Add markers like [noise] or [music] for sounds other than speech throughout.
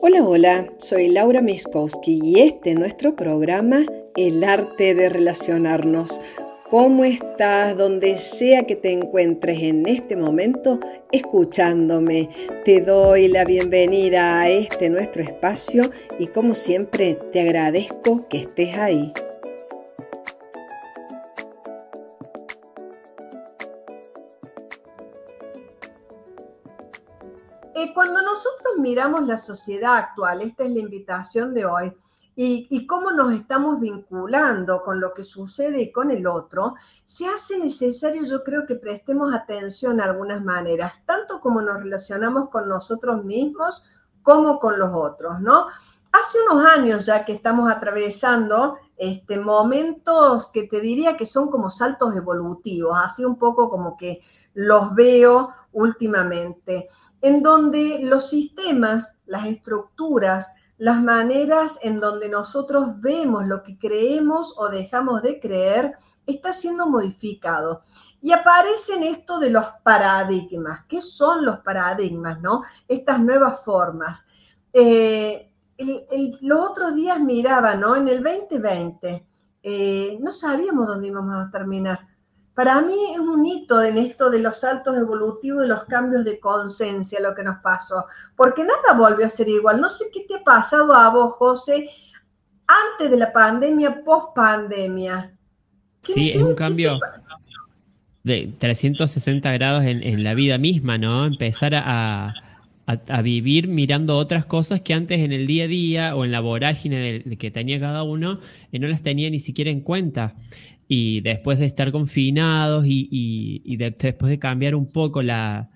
Hola, hola, soy Laura Miskowski y este es nuestro programa El arte de relacionarnos. ¿Cómo estás donde sea que te encuentres en este momento escuchándome? Te doy la bienvenida a este nuestro espacio y como siempre te agradezco que estés ahí. La sociedad actual, esta es la invitación de hoy, y, cómo nos estamos vinculando con lo que sucede y con el otro, se hace necesario, yo creo que prestemos atención a algunas maneras, tanto como nos relacionamos con nosotros mismos como con los otros, ¿no? Hace unos años ya que estamos atravesando este, momentos que te diría que son como saltos evolutivos, así un poco como que los veo últimamente en donde los sistemas, las estructuras, las maneras en donde nosotros vemos lo que creemos o dejamos de creer, está siendo modificado. Y aparecen esto de los paradigmas. ¿Qué son los paradigmas, no? Estas nuevas formas. Eh, los otros días miraba, ¿no? En el 2020, eh, no sabíamos dónde íbamos a terminar. Para mí es un hito en esto de los saltos evolutivos y los cambios de conciencia, lo que nos pasó, porque nada volvió a ser igual. No sé qué te ha pasado a vos, José, antes de la pandemia, post pandemia. Sí, es un cambio de 360 grados en, la vida misma, ¿no? Empezar a, vivir mirando otras cosas que antes en el día a día o en la vorágine que tenía cada uno eh, no las tenía ni siquiera en cuenta y después de estar confinados y, después de cambiar un poco la,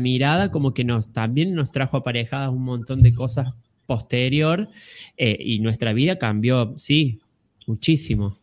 mirada, como que nos también nos trajo aparejadas un montón de cosas posterior eh, y nuestra vida cambió, sí, muchísimo.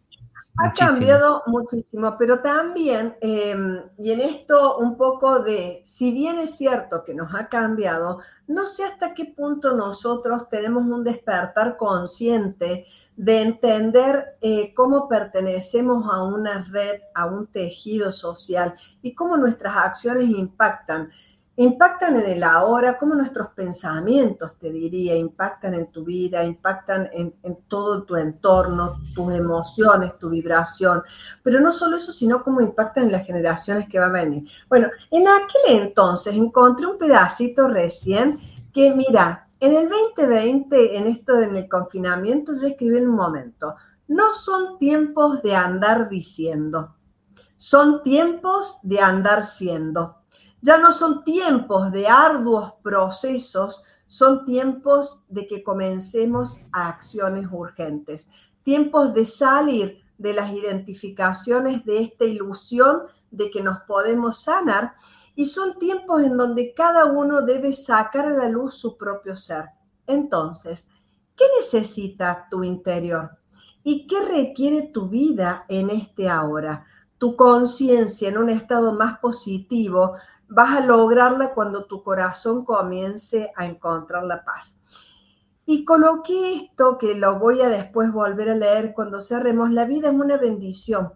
Ha cambiado muchísimo, pero también, em, y en esto un poco de, si bien es cierto que nos ha cambiado, no sé hasta qué punto nosotros tenemos un despertar consciente de entender eh, cómo pertenecemos a una red, a un tejido social y cómo nuestras acciones impactan impactan en el ahora, como nuestros pensamientos, te diría, impactan en tu vida, impactan en, todo tu entorno, tus emociones, tu vibración. Pero no solo eso, sino cómo impactan en las generaciones que van a venir. Bueno, en aquel entonces encontré un pedacito recién que, mira, en el 2020, en esto, en el confinamiento, yo escribí en un momento, no son tiempos de andar diciendo, son tiempos de andar siendo ya no son tiempos de arduos procesos, son tiempos de que comencemos a acciones urgentes, tiempos de salir de las identificaciones de esta ilusión de que nos podemos sanar y son tiempos en donde cada uno debe sacar a la luz su propio ser. Entonces, ¿qué necesita tu interior? ¿Y qué requiere tu vida en este ahora? Tu conciencia en un estado más positivo vas a lograrla cuando tu corazón comience a encontrar la paz. Y coloqué esto que lo voy a después volver a leer cuando cerremos. La vida es una bendición.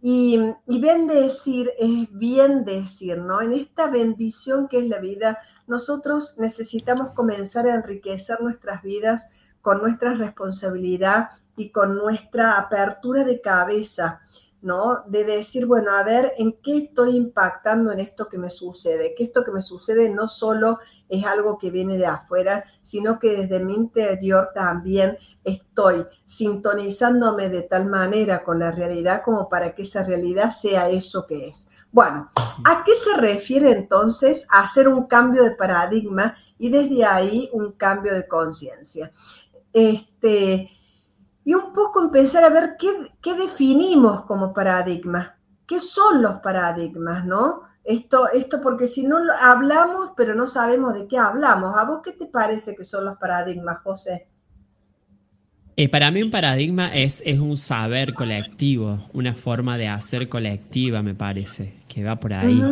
Y, y bendecir es bien decir, ¿no? En esta bendición que es la vida, nosotros necesitamos comenzar a enriquecer nuestras vidas con nuestra responsabilidad y con nuestra apertura de cabeza ¿no? De decir, bueno, a ver, ¿en qué estoy impactando en esto que me sucede? Que esto que me sucede no solo es algo que viene de afuera, sino que desde mi interior también estoy sintonizándome de tal manera con la realidad como para que esa realidad sea eso que es. Bueno, ¿a qué se refiere entonces a hacer un cambio de paradigma y desde ahí un cambio de conciencia? Este, y un poco empezar a ver qué, definimos como paradigmas, qué son los paradigmas, ¿no? Esto, esto porque si no hablamos, pero no sabemos de qué hablamos. ¿A vos qué te parece que son los paradigmas, José? Eh, para mí un paradigma es, es un saber colectivo, una forma de hacer colectiva, me parece, que va por ahí.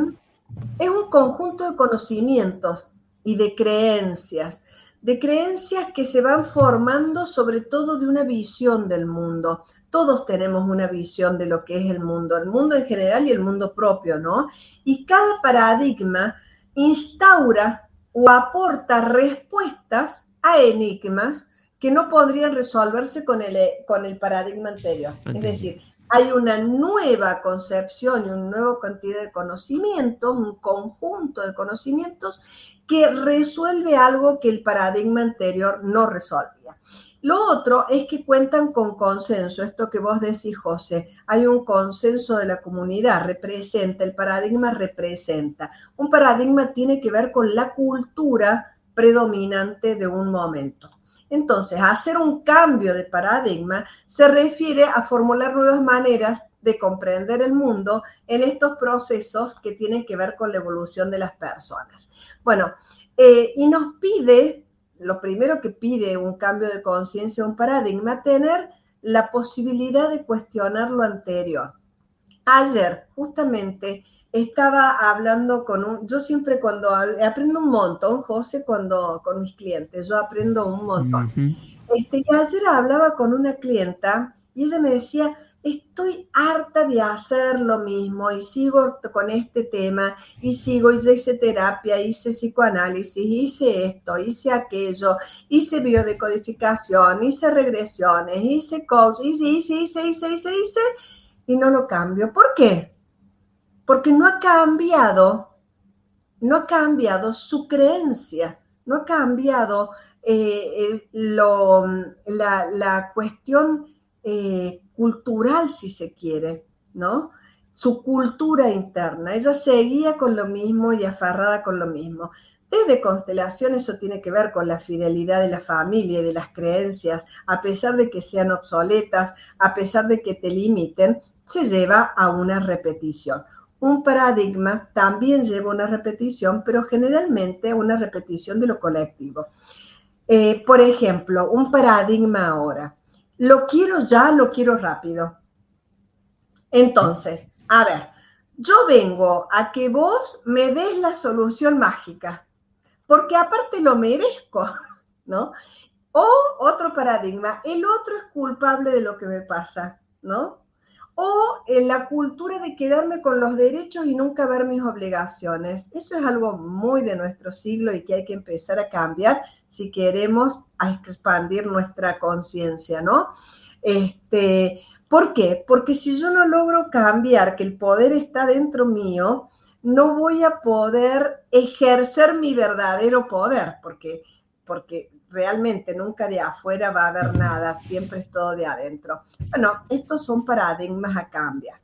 Es un conjunto de conocimientos y de creencias de creencias que se van formando sobre todo de una visión del mundo. Todos tenemos una visión de lo que es el mundo, el mundo en general y el mundo propio, ¿no? Y cada paradigma instaura o aporta respuestas a enigmas que no podrían resolverse con el, con el paradigma anterior. Es decir, hay una nueva concepción y una nueva cantidad de conocimientos, un conjunto de conocimientos que resuelve algo que el paradigma anterior no resolvía. Lo otro es que cuentan con consenso, esto que vos decís, José, hay un consenso de la comunidad, representa, el paradigma representa. Un paradigma tiene que ver con la cultura predominante de un momento. Entonces, hacer un cambio de paradigma se refiere a formular nuevas maneras de comprender el mundo en estos procesos que tienen que ver con la evolución de las personas. Bueno, eh, y nos pide lo primero que pide un cambio de conciencia, un paradigma, tener la posibilidad de cuestionar lo anterior. Ayer, justamente, estaba hablando con un, yo siempre cuando aprendo un montón, José, cuando con mis clientes, yo aprendo un montón. este, y ayer hablaba con una clienta y ella me decía, estoy harta de hacer lo mismo y sigo con este tema y sigo, hice terapia, hice psicoanálisis, hice esto, hice aquello, hice biodecodificación, hice regresiones, hice coach, hice, hice, hice, hice, hice, hice y no lo cambio. ¿Por qué? Porque no ha cambiado, no ha cambiado su creencia, no ha cambiado eh, la, cuestión eh, cultural, si se quiere, ¿no? Su cultura interna. Ella seguía con lo mismo y aferrada con lo mismo. Desde constelación eso tiene que ver con la fidelidad de la familia y de las creencias, a pesar de que sean obsoletas, a pesar de que te limiten, se lleva a una repetición. Un paradigma también lleva una repetición, pero generalmente una repetición de lo colectivo. Eh, por ejemplo, un paradigma ahora lo quiero ya, lo quiero rápido. Entonces, a ver, yo vengo a que vos me des la solución mágica, porque aparte lo merezco, [laughs] ¿no? O otro paradigma, el otro es culpable de lo que me pasa, ¿no? O en la cultura de quedarme con los derechos y nunca ver mis obligaciones. Eso es algo muy de nuestro siglo y que hay que empezar a cambiar si queremos expandir nuestra conciencia, ¿no? Este, ¿Por qué? Porque si yo no logro cambiar que el poder está dentro mío, no voy a poder ejercer mi verdadero poder, porque, porque realmente nunca de afuera va a haber nada, siempre es todo de adentro. Bueno, estos son paradigmas a cambiar.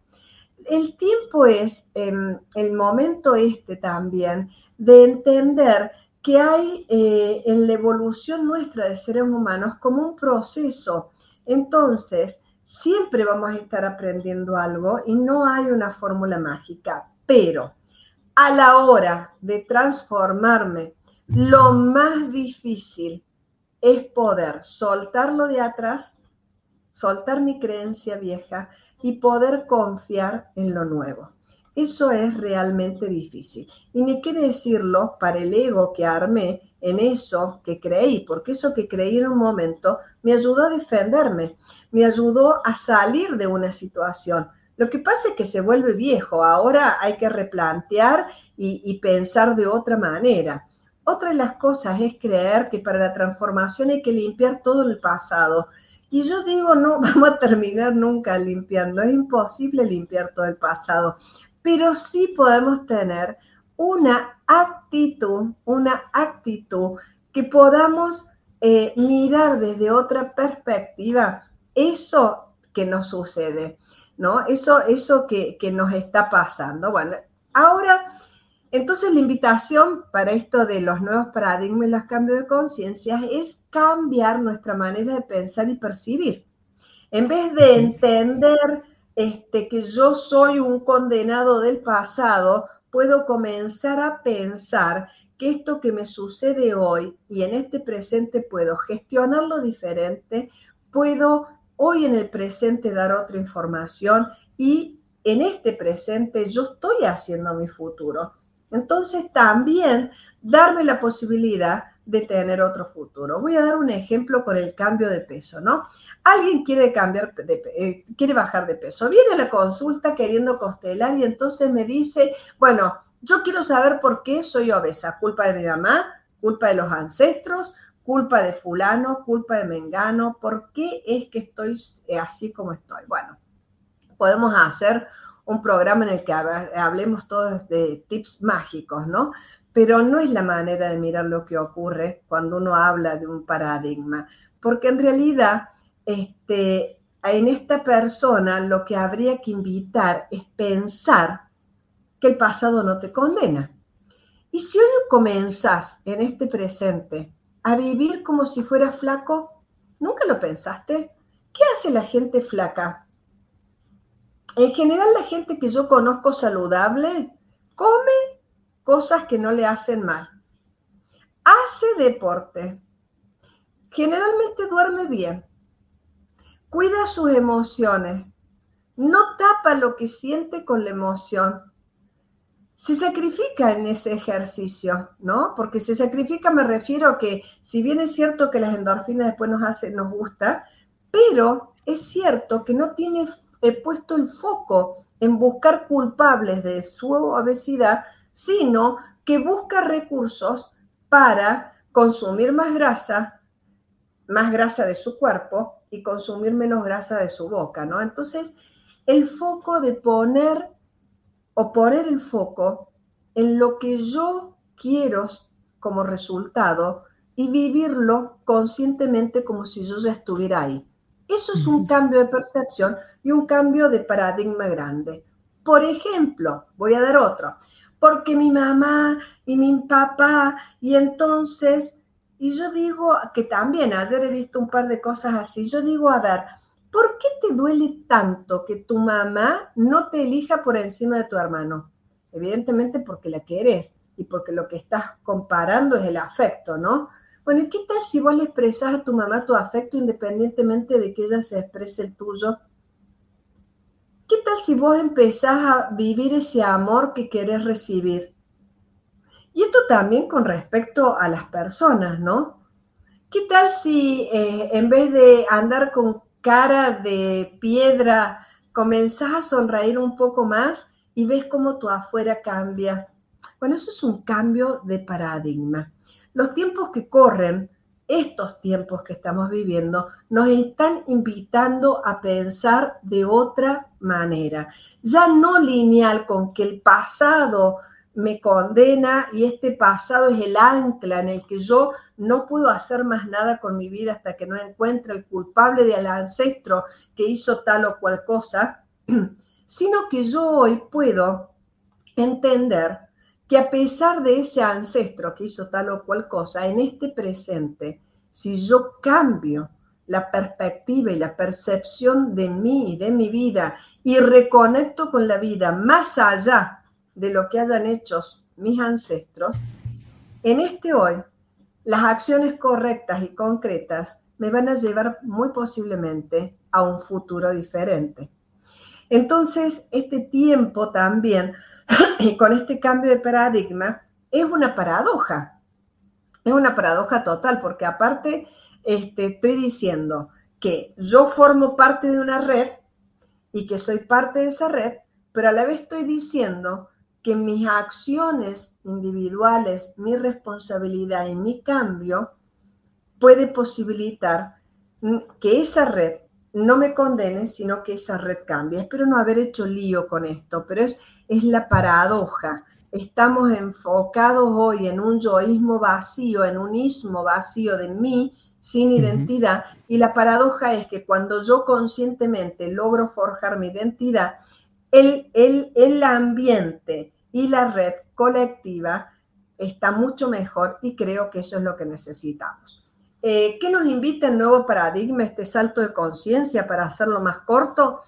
El tiempo es em, el momento este también de entender que hay eh, en la evolución nuestra de seres humanos como un proceso. Entonces, siempre vamos a estar aprendiendo algo y no hay una fórmula mágica, pero a la hora de transformarme, lo más difícil es poder soltarlo de atrás, soltar mi creencia vieja y poder confiar en lo nuevo. Eso es realmente difícil. Y ni qué decirlo para el ego que armé en eso que creí, porque eso que creí en un momento me ayudó a defenderme, me ayudó a salir de una situación. Lo que pasa es que se vuelve viejo, ahora hay que replantear y, y pensar de otra manera. Otra de las cosas es creer que para la transformación hay que limpiar todo el pasado. Y yo digo, no [laughs] vamos a terminar nunca limpiando, es imposible limpiar todo el pasado pero sí podemos tener una actitud, una actitud que podamos eh, mirar desde otra perspectiva eso que nos sucede, ¿no? Eso, eso que, que nos está pasando. Bueno, ahora, entonces la invitación para esto de los nuevos paradigmas y los cambios de conciencia es cambiar nuestra manera de pensar y percibir. En vez de entender este, que yo soy un condenado del pasado, puedo comenzar a pensar que esto que me sucede hoy y en este presente puedo gestionarlo diferente, puedo hoy en el presente dar otra información y en este presente yo estoy haciendo mi futuro. Entonces también darme la posibilidad de tener otro futuro. Voy a dar un ejemplo con el cambio de peso, ¿no? Alguien quiere cambiar, de, eh, quiere bajar de peso, viene la consulta queriendo constelar y entonces me dice, bueno, yo quiero saber por qué soy obesa, culpa de mi mamá, culpa de los ancestros, culpa de fulano, culpa de mengano, ¿por qué es que estoy eh, así como estoy? Bueno, podemos hacer un programa en el que hablemos todos de tips mágicos, ¿no? Pero no es la manera de mirar lo que ocurre cuando uno habla de un paradigma, porque en realidad este, en esta persona lo que habría que invitar es pensar que el pasado no te condena. Y si hoy comenzás en este presente a vivir como si fueras flaco, ¿nunca lo pensaste? ¿Qué hace la gente flaca? En general la gente que yo conozco saludable come cosas que no le hacen mal. Hace deporte. Generalmente duerme bien. Cuida sus emociones. No tapa lo que siente con la emoción se sacrifica en ese ejercicio, ¿no? Porque se sacrifica me refiero a que si bien es cierto que las endorfinas después nos hace, nos gusta, pero es cierto que no tiene puesto el foco en buscar culpables de su obesidad, sino que busca recursos para consumir más grasa, más grasa de su cuerpo y consumir menos grasa de su boca, ¿no? Entonces, el foco de poner o poner el foco en lo que yo quiero como resultado y vivirlo conscientemente como si yo ya estuviera ahí. Eso es un cambio de percepción y un cambio de paradigma grande. Por ejemplo, voy a dar otro, porque mi mamá y mi papá, y entonces, y yo digo que también, ayer he visto un par de cosas así, yo digo, a ver, ¿por qué te duele tanto que tu mamá no te elija por encima de tu hermano? Evidentemente porque la querés y porque lo que estás comparando es el afecto, ¿no? Bueno, ¿y qué tal si vos le expresas a tu mamá tu afecto independientemente de que ella se exprese el tuyo? ¿Qué tal si vos empezás a vivir ese amor que querés recibir? Y esto también con respecto a las personas, ¿no? ¿Qué tal si eh, en vez de andar con cara de piedra, comenzás a sonreír un poco más y ves cómo tu afuera cambia. Bueno, eso es un cambio de paradigma. Los tiempos que corren, estos tiempos que estamos viviendo, nos están invitando a pensar de otra manera, ya no lineal con que el pasado me condena y este pasado es el ancla en el que yo no puedo hacer más nada con mi vida hasta que no encuentre el culpable del ancestro que hizo tal o cual cosa, [clears throat] sino que yo hoy puedo entender que a pesar de ese ancestro que hizo tal o cual cosa, en este presente, si yo cambio la perspectiva y la percepción de mí y de mi vida y reconecto con la vida más allá de lo que hayan hecho mis ancestros, en este hoy, las acciones correctas y concretas me van a llevar muy posiblemente a un futuro diferente. Entonces, este tiempo también, [coughs] y con este cambio de paradigma, es una paradoja. Es una paradoja total, porque aparte este, estoy diciendo que yo formo parte de una red y que soy parte de esa red, pero a la vez estoy diciendo que mis acciones individuales, mi responsabilidad y mi cambio puede posibilitar que esa red no me condene, sino que esa red cambie. Espero no haber hecho lío con esto, pero es, es la paradoja. Estamos enfocados hoy en un yoísmo vacío, en un ismo vacío de mí, sin identidad, y la paradoja es que cuando yo conscientemente logro forjar mi identidad, el, el, el ambiente, y la red colectiva está mucho mejor y creo que eso es lo que necesitamos. Eh, ¿Qué nos invita el nuevo paradigma, este salto de conciencia para hacerlo más corto?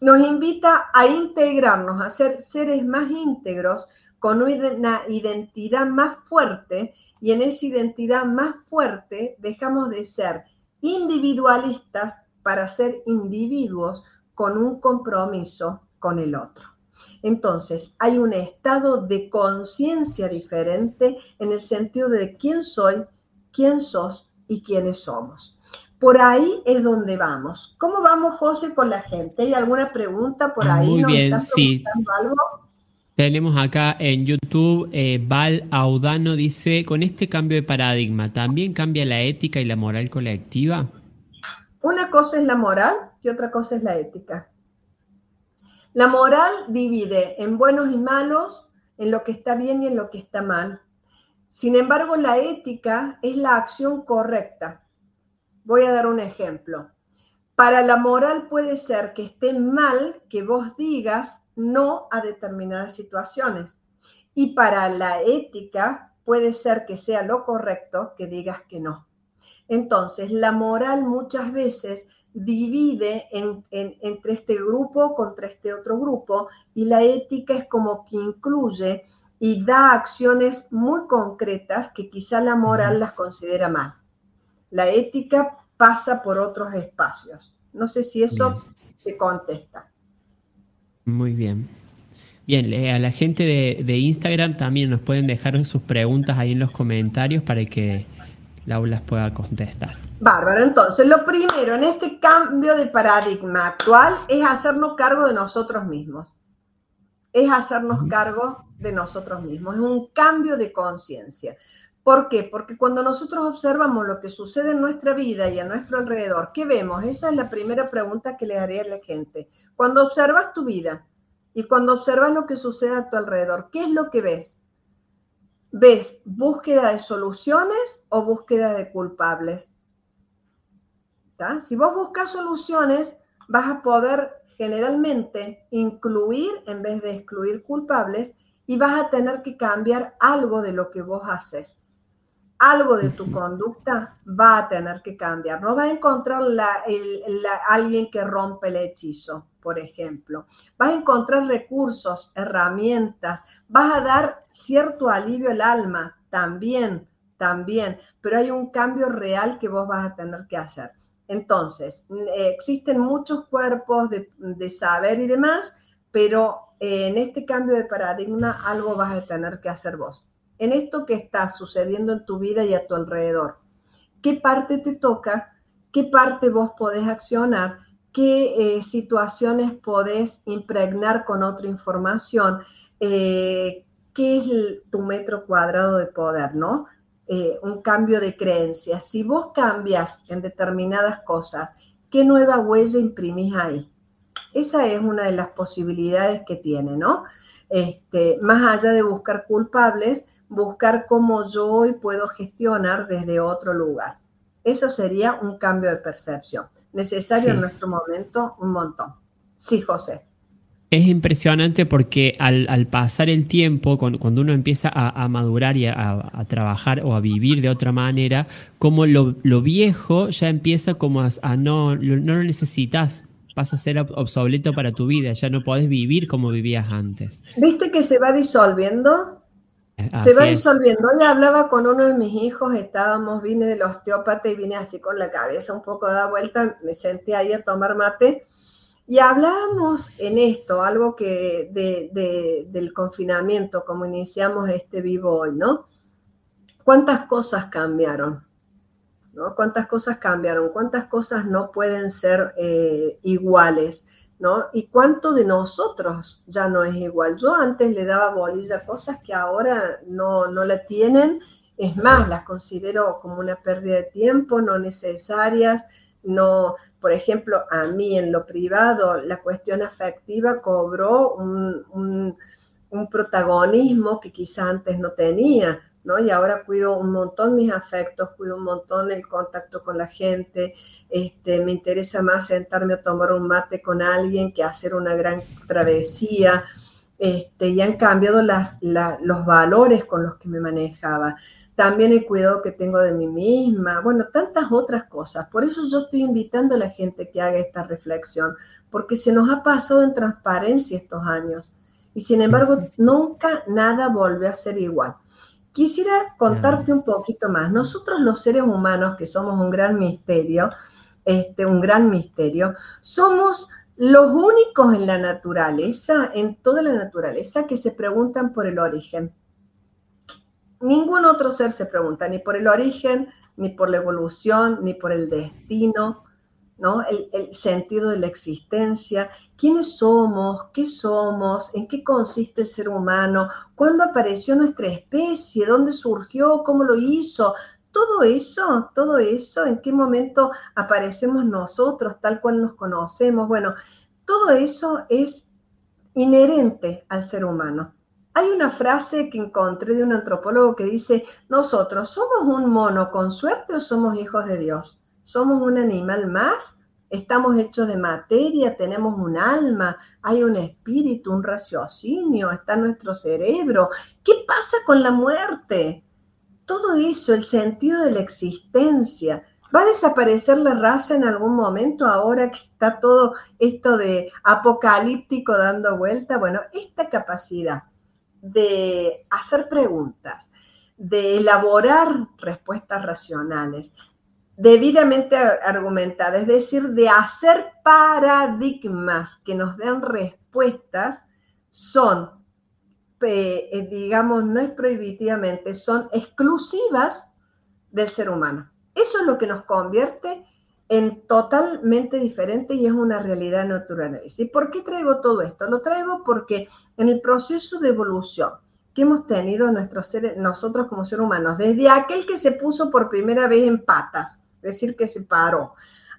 Nos invita a integrarnos, a ser seres más íntegros, con una identidad más fuerte y en esa identidad más fuerte dejamos de ser individualistas para ser individuos con un compromiso con el otro. Entonces, hay un estado de conciencia diferente en el sentido de quién soy, quién sos y quiénes somos. Por ahí es donde vamos. ¿Cómo vamos, José, con la gente? ¿Hay alguna pregunta por ahí? Muy bien, sí. Tenemos acá en YouTube, eh, Val Audano dice, con este cambio de paradigma, ¿también cambia la ética y la moral colectiva? Una cosa es la moral y otra cosa es la ética. La moral divide en buenos y malos, en lo que está bien y en lo que está mal. Sin embargo, la ética es la acción correcta. Voy a dar un ejemplo. Para la moral puede ser que esté mal que vos digas no a determinadas situaciones. Y para la ética puede ser que sea lo correcto que digas que no. Entonces, la moral muchas veces divide entre este grupo contra este otro grupo y la ética es como que incluye y da acciones muy concretas que quizá la moral las considera mal. La ética pasa por otros espacios. No sé si eso se contesta. Muy bien. Bien, a la gente de, Instagram también nos pueden dejar sus preguntas ahí en los comentarios para que Laura las pueda contestar. Bárbaro, entonces lo primero en este cambio de paradigma actual es hacernos cargo de nosotros mismos. Es hacernos cargo de nosotros mismos, es un cambio de conciencia. ¿Por qué? Porque cuando nosotros observamos lo que sucede en nuestra vida y a nuestro alrededor, ¿qué vemos? Esa es la primera pregunta que le haré a la gente. Cuando observas tu vida, y cuando observas lo que sucede a tu alrededor, ¿qué es lo que ves? ¿Ves búsqueda de soluciones o búsqueda de culpables? Si vos buscas soluciones, vas a poder generalmente incluir en vez de excluir culpables y vas a tener que cambiar algo de lo que vos haces algo de tu conducta va a tener que cambiar. No va a encontrar la, alguien que rompe el hechizo, por ejemplo. Vas a encontrar recursos, herramientas, vas a dar cierto alivio al alma, también, también, pero hay un cambio real que vos vas a tener que hacer. Entonces, existen muchos cuerpos de, saber y demás, pero en este cambio de paradigma algo vas a tener que hacer vos en esto que está sucediendo en tu vida y a tu alrededor. ¿Qué parte te toca? ¿Qué parte vos podés accionar? ¿Qué eh, situaciones podés impregnar con otra información? Eh, ¿Qué es tu metro cuadrado de poder, no? Eh, un cambio de creencias. Si vos cambias en determinadas cosas, ¿qué nueva huella imprimís ahí? Esa es una de las posibilidades que tiene, ¿no? Este, más allá de buscar culpables, buscar cómo yo hoy puedo gestionar desde otro lugar. Eso sería un cambio de percepción. Necesario en nuestro momento un montón. Sí, José. Es impresionante porque al, pasar el tiempo, cuando, uno empieza a, madurar y a, trabajar o a vivir de otra manera, como lo, viejo ya empieza como a, no, no lo necesitas, pasa a ser obsoleto para tu vida, ya no podés vivir como vivías antes. ¿Viste que se va disolviendo? se va disolviendo. Hoy hablaba con uno de mis hijos, estábamos, vine del osteópata y vine así con la cabeza un poco da vuelta, me senté ahí a tomar mate y hablábamos en esto, algo que del confinamiento, como iniciamos este vivo hoy, ¿no? ¿Cuántas cosas cambiaron? ¿no? ¿Cuántas cosas cambiaron? ¿Cuántas cosas no pueden ser eh, iguales? ¿no? Y cuánto de nosotros ya no es igual. Yo antes le daba bolilla a cosas que ahora no, no la tienen, es más, las considero como una pérdida de tiempo, no necesarias, no, por ejemplo, a mí en lo privado, la cuestión afectiva cobró un, un protagonismo que quizá antes no tenía. ¿no? Y ahora cuido un montón mis afectos, cuido un montón el contacto con la gente, este, me interesa más sentarme a tomar un mate con alguien que hacer una gran travesía, este, y han cambiado las, los valores con los que me manejaba. También el cuidado que tengo de mí misma, bueno, tantas otras cosas. Por eso yo estoy invitando a la gente que haga esta reflexión, porque se nos ha pasado en transparencia estos años. Y sin embargo, nunca nada vuelve a ser igual. Quisiera contarte un poquito más. Nosotros los seres humanos, que somos un gran misterio, este, un gran misterio, somos los únicos en la naturaleza, en toda la naturaleza, que se preguntan por el origen. Ningún otro ser se pregunta ni por el origen, ni por la evolución, ni por el destino. ¿no? El, el, sentido de la existencia, quiénes somos, qué somos, en qué consiste el ser humano, cuándo apareció nuestra especie, dónde surgió, cómo lo hizo, todo eso, todo eso, en qué momento aparecemos nosotros tal cual nos conocemos, bueno, todo eso es inherente al ser humano. Hay una frase que encontré de un antropólogo que dice, nosotros somos un mono con suerte o somos hijos de Dios. Somos un animal más, estamos hechos de materia, tenemos un alma, hay un espíritu, un raciocinio, está nuestro cerebro. ¿Qué pasa con la muerte? Todo eso, el sentido de la existencia, ¿Va a desaparecer la raza en algún momento ahora que está todo esto de apocalíptico dando vuelta? Bueno, esta capacidad de hacer preguntas, de elaborar respuestas racionales, debidamente argumentadas, es decir, de hacer paradigmas que nos den respuestas, son, eh, digamos, no es prohibitivamente, son exclusivas del ser humano. Eso es lo que nos convierte en totalmente diferente y es una realidad natural. ¿Y por qué traigo todo esto? Lo traigo porque en el proceso de evolución que hemos tenido nuestros nosotros como seres humanos, desde aquel que se puso por primera vez en patas, es decir, que se paró,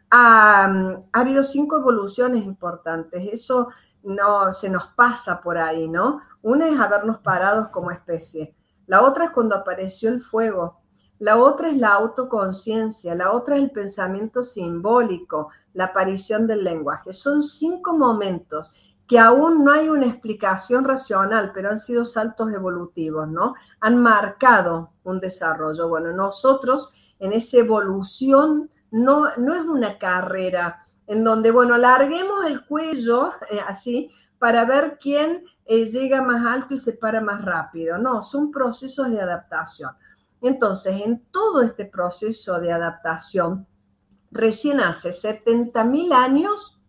ha, ha habido cinco evoluciones importantes. Eso no se nos pasa por ahí, ¿no? Una es habernos parados como especie. La otra es cuando apareció el fuego, la otra es la autoconciencia, la otra es el pensamiento simbólico, la aparición del lenguaje. Son cinco momentos que aún no hay una explicación racional, pero han sido saltos evolutivos, ¿no? Han marcado un desarrollo. Bueno, nosotros en esa evolución no, no es una carrera en donde, bueno, larguemos el cuello eh, así para ver quién eh, llega más alto y se para más rápido. No, son procesos de adaptación. Entonces, en todo este proceso de adaptación, recién hace 70.000 años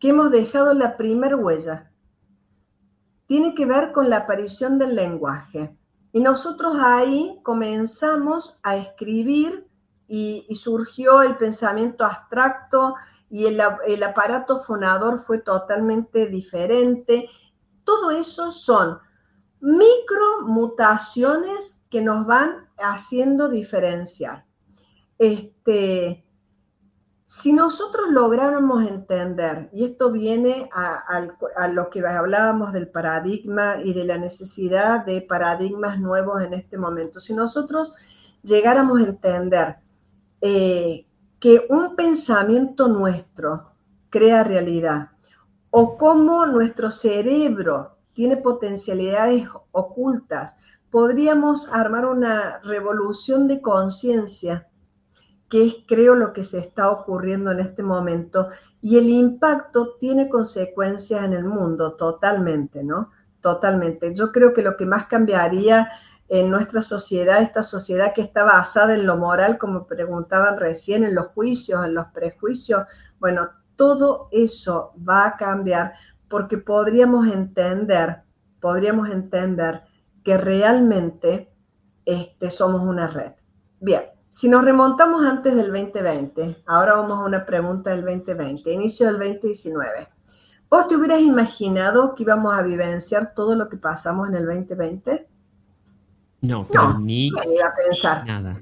que hemos dejado la primera huella. Tiene que ver con la aparición del lenguaje. Y nosotros ahí comenzamos a escribir y, surgió el pensamiento abstracto y el, aparato fonador fue totalmente diferente. Todo eso son micromutaciones que nos van haciendo diferenciar. Este, si nosotros lográramos entender, y esto viene a, lo que hablábamos del paradigma y de la necesidad de paradigmas nuevos en este momento, si nosotros llegáramos a entender eh, que un pensamiento nuestro crea realidad, o cómo nuestro cerebro tiene potencialidades ocultas podríamos armar una revolución de conciencia, que es creo lo que se está ocurriendo en este momento, y el impacto tiene consecuencias en el mundo totalmente, ¿no? Totalmente. Yo creo que lo que más cambiaría en nuestra sociedad, esta sociedad que está basada en lo moral, como preguntaban recién, en los juicios, en los prejuicios, bueno, todo eso va a cambiar porque podríamos entender, podríamos entender que realmente este, somos una red. Bien, si nos remontamos antes del 2020, ahora vamos a una pregunta del 2020, inicio del 2019. ¿Vos te hubieras imaginado que íbamos a vivenciar todo lo que pasamos en el 2020? No, pero ni nadie iba a pensar. Nada.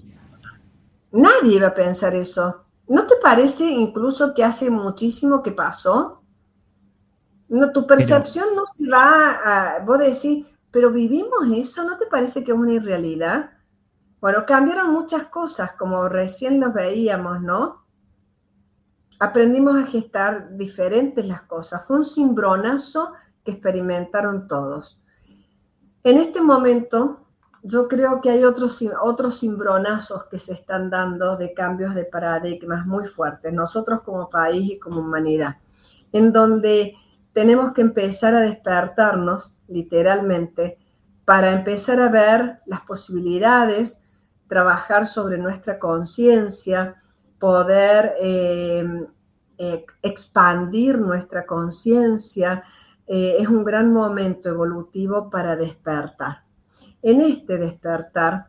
Nadie iba a pensar eso. ¿No te parece incluso que hace muchísimo que pasó? No, tu percepción no se va a, vos decís, pero vivimos eso, ¿no te parece que es una irrealidad? Bueno, cambiaron muchas cosas, como recién los veíamos, ¿no? Aprendimos a gestar diferentes las cosas. Fue un cimbronazo que experimentaron todos. En este momento, yo creo que hay otros, otros cimbronazos que se están dando de cambios de paradigmas muy fuertes, nosotros como país y como humanidad, en donde tenemos que empezar a despertarnos, literalmente, para empezar a ver las posibilidades, trabajar sobre nuestra conciencia, poder eh, eh, expandir nuestra conciencia. Eh, es un gran momento evolutivo para despertar. En este despertar,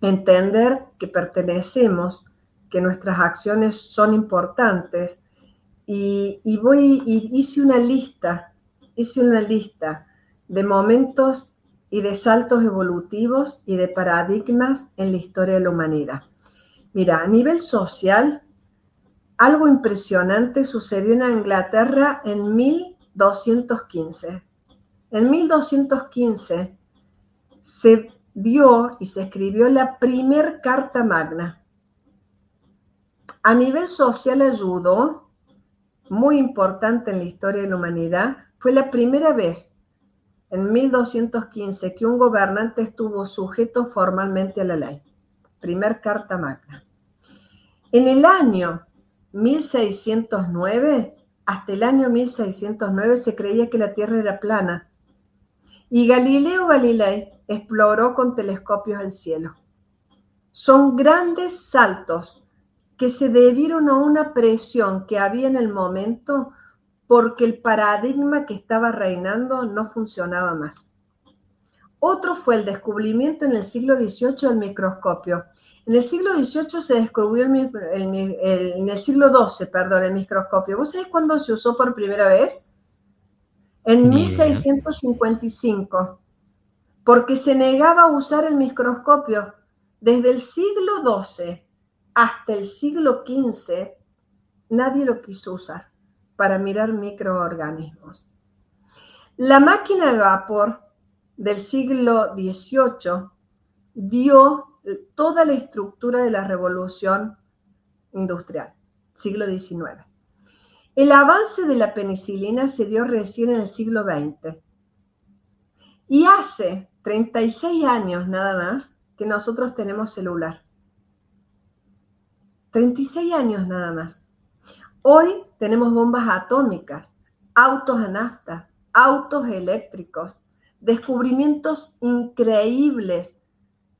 entender que pertenecemos que nuestras acciones son importantes y, voy y hice una lista, hice una lista de momentos y de saltos evolutivos y de paradigmas en la historia de la humanidad. Mira, a nivel social, algo impresionante sucedió en Inglaterra en 1215. En 1215 se dio y se escribió la primer Carta Magna. A nivel social ayudó, muy importante en la historia de la humanidad, fue la primera vez en 1215 que un gobernante estuvo sujeto formalmente a la ley. Primer Carta Magna. En el año 1609, hasta el año 1609 se creía que la Tierra era plana. Y Galileo Galilei exploró con telescopios el cielo. Son grandes saltos que se debieron a una presión que había en el momento porque el paradigma que estaba reinando no funcionaba más. Otro fue el descubrimiento en el siglo XVIII del microscopio. En el siglo XVIII se descubrió, el, en el siglo XII, perdón, el microscopio. ¿Vos sabés cuándo se usó por primera vez? En 1655, porque se negaba a usar el microscopio. Desde el siglo XII hasta el siglo XV, nadie lo quiso usar para mirar microorganismos. La máquina de vapor del siglo XVIII dio toda la estructura de la revolución industrial, siglo XIX. El avance de la penicilina se dio recién en el siglo XX. Y hace 36 años nada más que nosotros tenemos celular. 36 años nada más. Hoy tenemos bombas atómicas, autos a nafta, autos eléctricos, descubrimientos increíbles,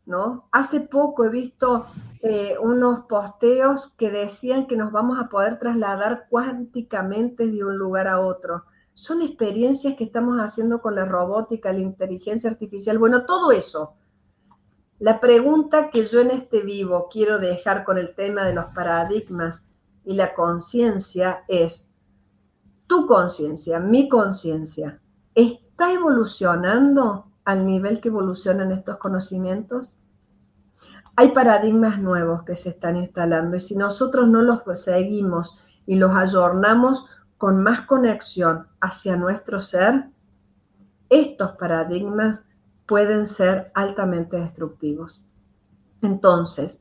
¿no? Hace poco he visto eh, unos posteos que decían que nos vamos a poder trasladar cuánticamente de un lugar a otro. Son experiencias que estamos haciendo con la robótica, la inteligencia artificial, bueno, todo eso. La pregunta que yo en este vivo quiero dejar con el tema de los paradigmas y la conciencia es, tu conciencia, mi conciencia, ¿está evolucionando al nivel que evolucionan estos conocimientos? Hay paradigmas nuevos que se están instalando y si nosotros no los seguimos y los ayornamos con más conexión hacia nuestro ser, estos paradigmas pueden ser altamente destructivos. Entonces,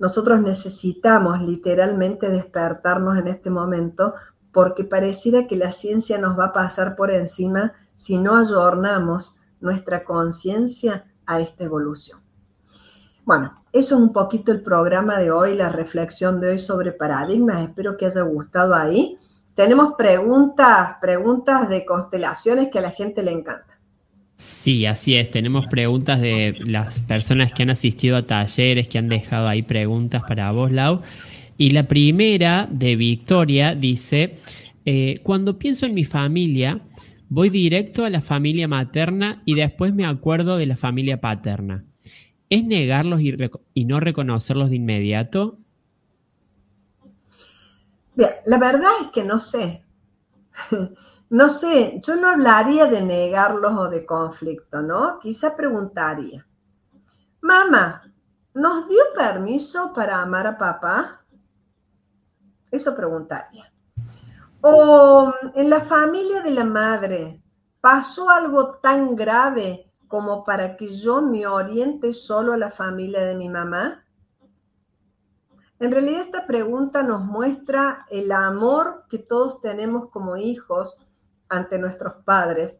nosotros necesitamos literalmente despertarnos en este momento porque pareciera que la ciencia nos va a pasar por encima si no ayornamos nuestra conciencia a esta evolución. Bueno, eso es un poquito el programa de hoy, la reflexión de hoy sobre paradigmas. Espero que haya gustado ahí. Tenemos preguntas, preguntas de constelaciones que a la gente le encanta. Sí, así es. Tenemos preguntas de las personas que han asistido a talleres, que han dejado ahí preguntas para vos, Lau. Y la primera de Victoria dice, eh, cuando pienso en mi familia, voy directo a la familia materna y después me acuerdo de la familia paterna. ¿Es negarlos y, y no reconocerlos de inmediato? La verdad es que no sé. [laughs] No sé, yo no hablaría de negarlos o de conflicto, ¿no? Quizá preguntaría, mamá, ¿nos dio permiso para amar a papá? Eso preguntaría. O en la familia de la madre, ¿pasó algo tan grave como para que yo me oriente solo a la familia de mi mamá? En realidad esta pregunta nos muestra el amor que todos tenemos como hijos ante nuestros padres.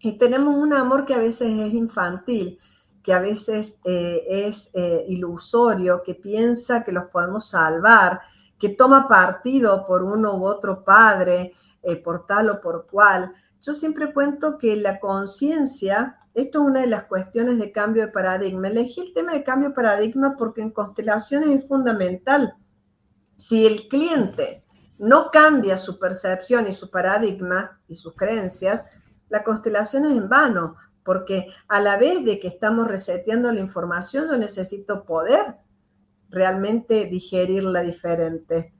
Y tenemos un amor que a veces es infantil, que a veces eh, es eh, ilusorio, que piensa que los podemos salvar, que toma partido por uno u otro padre, eh, por tal o por cual. Yo siempre cuento que la conciencia, esto es una de las cuestiones de cambio de paradigma. Elegí el tema de cambio de paradigma porque en constelaciones es fundamental. Si el cliente no cambia su percepción y su paradigma y sus creencias, la constelación es en vano, porque a la vez de que estamos reseteando la información, yo necesito poder realmente digerirla diferente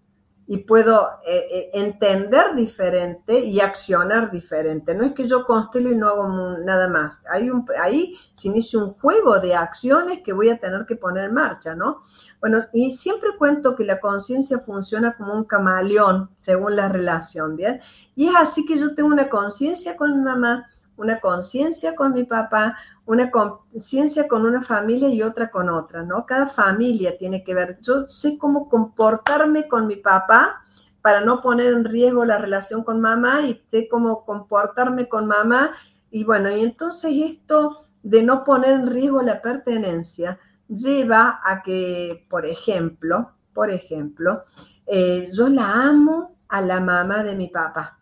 y puedo eh, eh, entender diferente y accionar diferente. No es que yo constelo y no hago nada más. Hay un, ahí se inicia un juego de acciones que voy a tener que poner en marcha, ¿no? Bueno, y siempre cuento que la conciencia funciona como un camaleón según la relación, ¿bien? Y es así que yo tengo una conciencia con mi mamá, una conciencia con mi papá, una conciencia con una familia y otra con otra, ¿no? Cada familia tiene que ver. Yo sé cómo comportarme con mi papá para no poner en riesgo la relación con mamá y sé cómo comportarme con mamá. Y bueno, y entonces esto de no poner en riesgo la pertenencia lleva a que, por ejemplo, por ejemplo, eh, yo la amo a la mamá de mi papá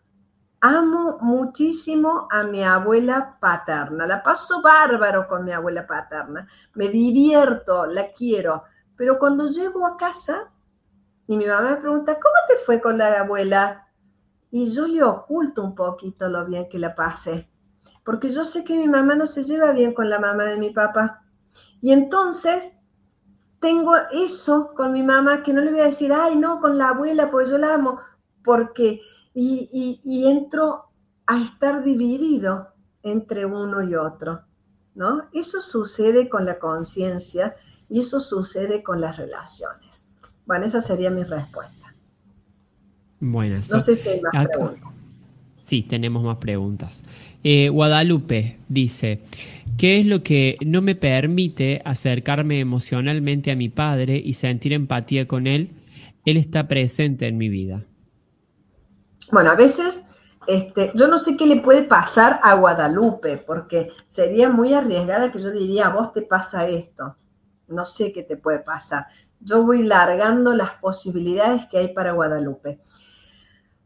Amo muchísimo a mi abuela paterna. La paso bárbaro con mi abuela paterna. Me divierto, la quiero. Pero cuando llego a casa y mi mamá me pregunta, ¿cómo te fue con la abuela? Y yo le oculto un poquito lo bien que la pasé. Porque yo sé que mi mamá no se lleva bien con la mamá de mi papá. Y entonces tengo eso con mi mamá que no le voy a decir, ay, no, con la abuela, pues yo la amo. Porque y, entro a estar dividido entre uno y otro, ¿no? Eso sucede con la conciencia y eso sucede con las relaciones. Bueno, esa sería mi respuesta. Buenas. No sé si hay más preguntas. Sí, tenemos más preguntas. Eh, Guadalupe dice, ¿qué es lo que no me permite acercarme emocionalmente a mi padre y sentir empatía con él? Él está presente en mi vida. Bueno, a veces, este, yo no sé qué le puede pasar a Guadalupe, porque sería muy arriesgada que yo diría, a vos te pasa esto. No sé qué te puede pasar. Yo voy largando las posibilidades que hay para Guadalupe.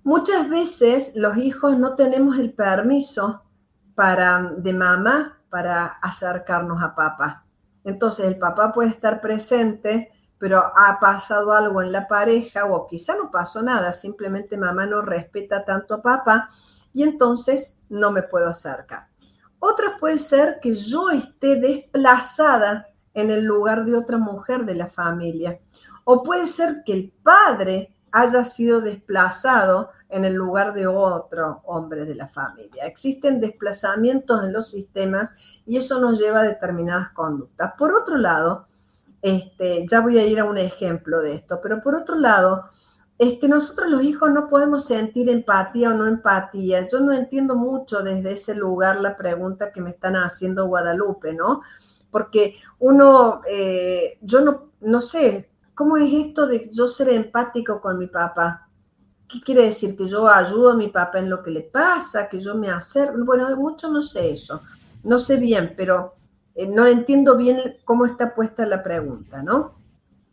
Muchas veces los hijos no tenemos el permiso para, de mamá para acercarnos a papá. Entonces el papá puede estar presente, pero ha pasado algo en la pareja o quizá no pasó nada, simplemente mamá no respeta tanto a papá y entonces no me puedo acercar. Otra puede ser que yo esté desplazada en el lugar de otra mujer de la familia. O puede ser que el padre haya sido desplazado en el lugar de otro hombre de la familia. Existen desplazamientos en los sistemas y eso nos lleva a determinadas conductas. Por otro lado, este, ya voy a ir a un ejemplo de esto, pero por otro lado, es que nosotros los hijos no podemos sentir empatía o no empatía. Yo no entiendo mucho desde ese lugar la pregunta que me están haciendo Guadalupe, ¿no? Porque uno, eh, yo no, no sé, ¿cómo es esto de yo ser empático con mi papá? ¿Qué quiere decir? ¿Que yo ayudo a mi papá en lo que le pasa? ¿Que yo me acerco? Bueno, mucho no sé eso. No sé bien, pero eh, no entiendo bien cómo está puesta la pregunta, ¿no?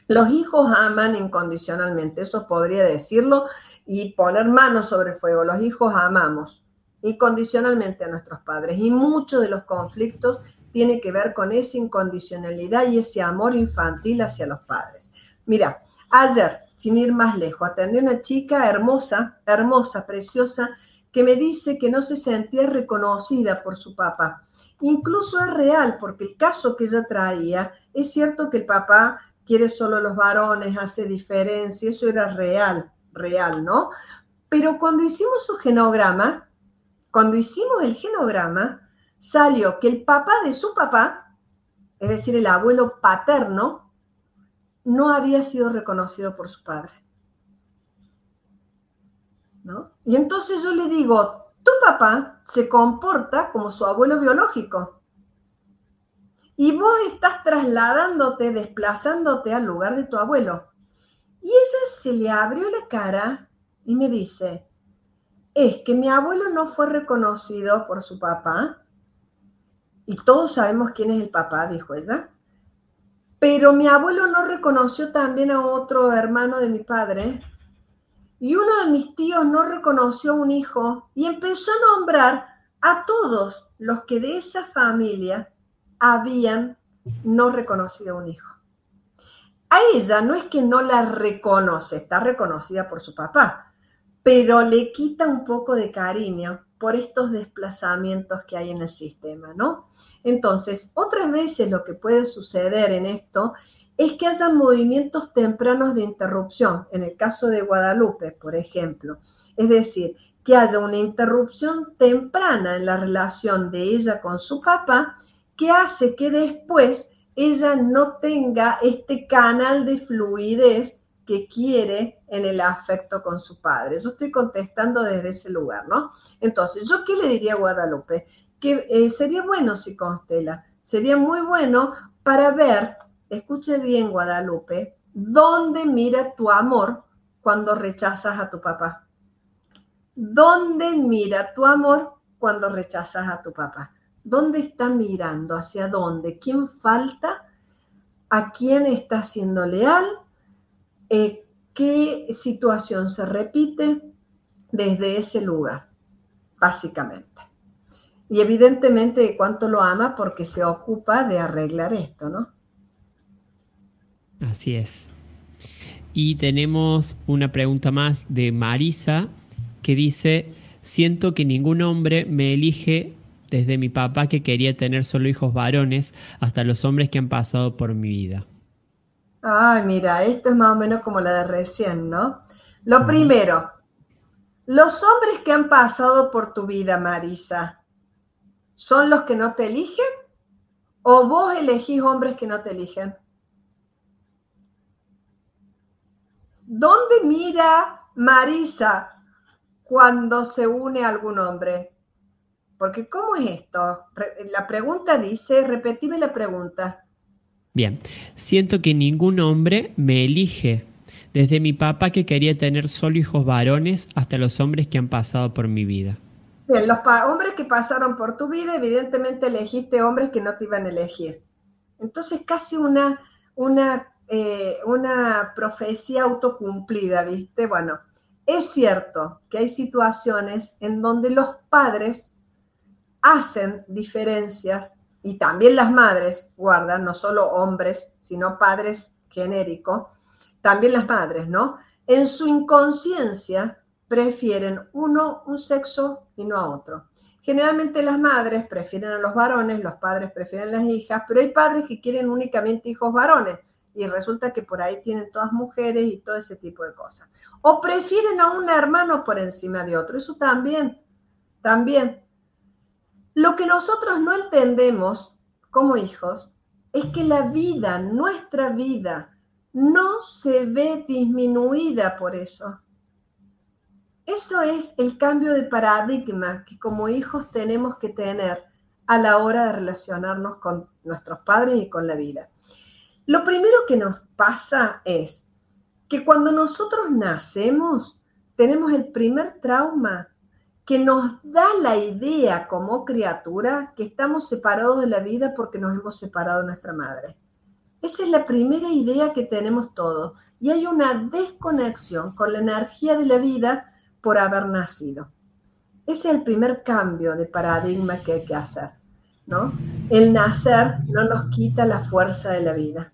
Los hijos aman incondicionalmente, eso podría decirlo y poner manos sobre fuego. Los hijos amamos incondicionalmente a nuestros padres y muchos de los conflictos tienen que ver con esa incondicionalidad y ese amor infantil hacia los padres. Mira, ayer, sin ir más lejos, atendí a una chica hermosa, hermosa, preciosa, que me dice que no se sentía reconocida por su papá Incluso es real, porque el caso que ella traía, es cierto que el papá quiere solo los varones, hace diferencia, eso era real, real, ¿no? Pero cuando hicimos su genograma, cuando hicimos el genograma, salió que el papá de su papá, es decir, el abuelo paterno, no había sido reconocido por su padre. ¿No? Y entonces yo le digo, tu papá se comporta como su abuelo biológico. Y vos estás trasladándote, desplazándote al lugar de tu abuelo. Y ella se le abrió la cara y me dice, es que mi abuelo no fue reconocido por su papá. Y todos sabemos quién es el papá, dijo ella. Pero mi abuelo no reconoció también a otro hermano de mi padre, y uno de mis tíos no reconoció un hijo y empezó a nombrar a todos los que de esa familia habían no reconocido un hijo. A ella no es que no la reconoce, está reconocida por su papá, pero le quita un poco de cariño por estos desplazamientos que hay en el sistema, ¿no? Entonces, otras veces lo que puede suceder en esto es que haya movimientos tempranos de interrupción, en el caso de Guadalupe, por ejemplo. Es decir, que haya una interrupción temprana en la relación de ella con su papá que hace que después ella no tenga este canal de fluidez que quiere en el afecto con su padre. Yo estoy contestando desde ese lugar, ¿no? Entonces, ¿yo qué le diría a Guadalupe? Que eh, sería bueno si constela, sería muy bueno para ver, escuche bien Guadalupe, dónde mira tu amor cuando rechazas a tu papá. ¿Dónde mira tu amor cuando rechazas a tu papá? ¿Dónde está mirando? ¿Hacia dónde? ¿Quién falta? ¿A quién está siendo leal? Eh, ¿Qué situación se repite desde ese lugar? Básicamente. Y evidentemente cuánto lo ama porque se ocupa de arreglar esto, ¿no? Así es. Y tenemos una pregunta más de Marisa que dice, siento que ningún hombre me elige desde mi papá que quería tener solo hijos varones hasta los hombres que han pasado por mi vida. Ay, mira, esto es más o menos como la de recién, ¿no? Lo primero, los hombres que han pasado por tu vida, Marisa, ¿son los que no te eligen? ¿O vos elegís hombres que no te eligen? ¿Dónde mira Marisa cuando se une algún hombre? Porque ¿cómo es esto? La pregunta dice, repetime la pregunta. Bien, siento que ningún hombre me elige, desde mi papá que quería tener solo hijos varones hasta los hombres que han pasado por mi vida. Bien, los hombres que pasaron por tu vida, evidentemente elegiste hombres que no te iban a elegir. Entonces casi una, una, eh, una profecía autocumplida, ¿viste? Bueno, es cierto que hay situaciones en donde los padres hacen diferencias y también las madres guardan, no solo hombres, sino padres genéricos, también las madres, ¿no? En su inconsciencia prefieren uno un sexo y no a otro. Generalmente las madres prefieren a los varones, los padres prefieren a las hijas, pero hay padres que quieren únicamente hijos varones y resulta que por ahí tienen todas mujeres y todo ese tipo de cosas. O prefieren a un hermano por encima de otro, eso también, también. Lo que nosotros no entendemos como hijos es que la vida, nuestra vida, no se ve disminuida por eso. Eso es el cambio de paradigma que como hijos tenemos que tener a la hora de relacionarnos con nuestros padres y con la vida. Lo primero que nos pasa es que cuando nosotros nacemos, tenemos el primer trauma que nos da la idea como criatura que estamos separados de la vida porque nos hemos separado de nuestra madre. Esa es la primera idea que tenemos todos. Y hay una desconexión con la energía de la vida por haber nacido. Ese es el primer cambio de paradigma que hay que hacer. ¿no? El nacer no nos quita la fuerza de la vida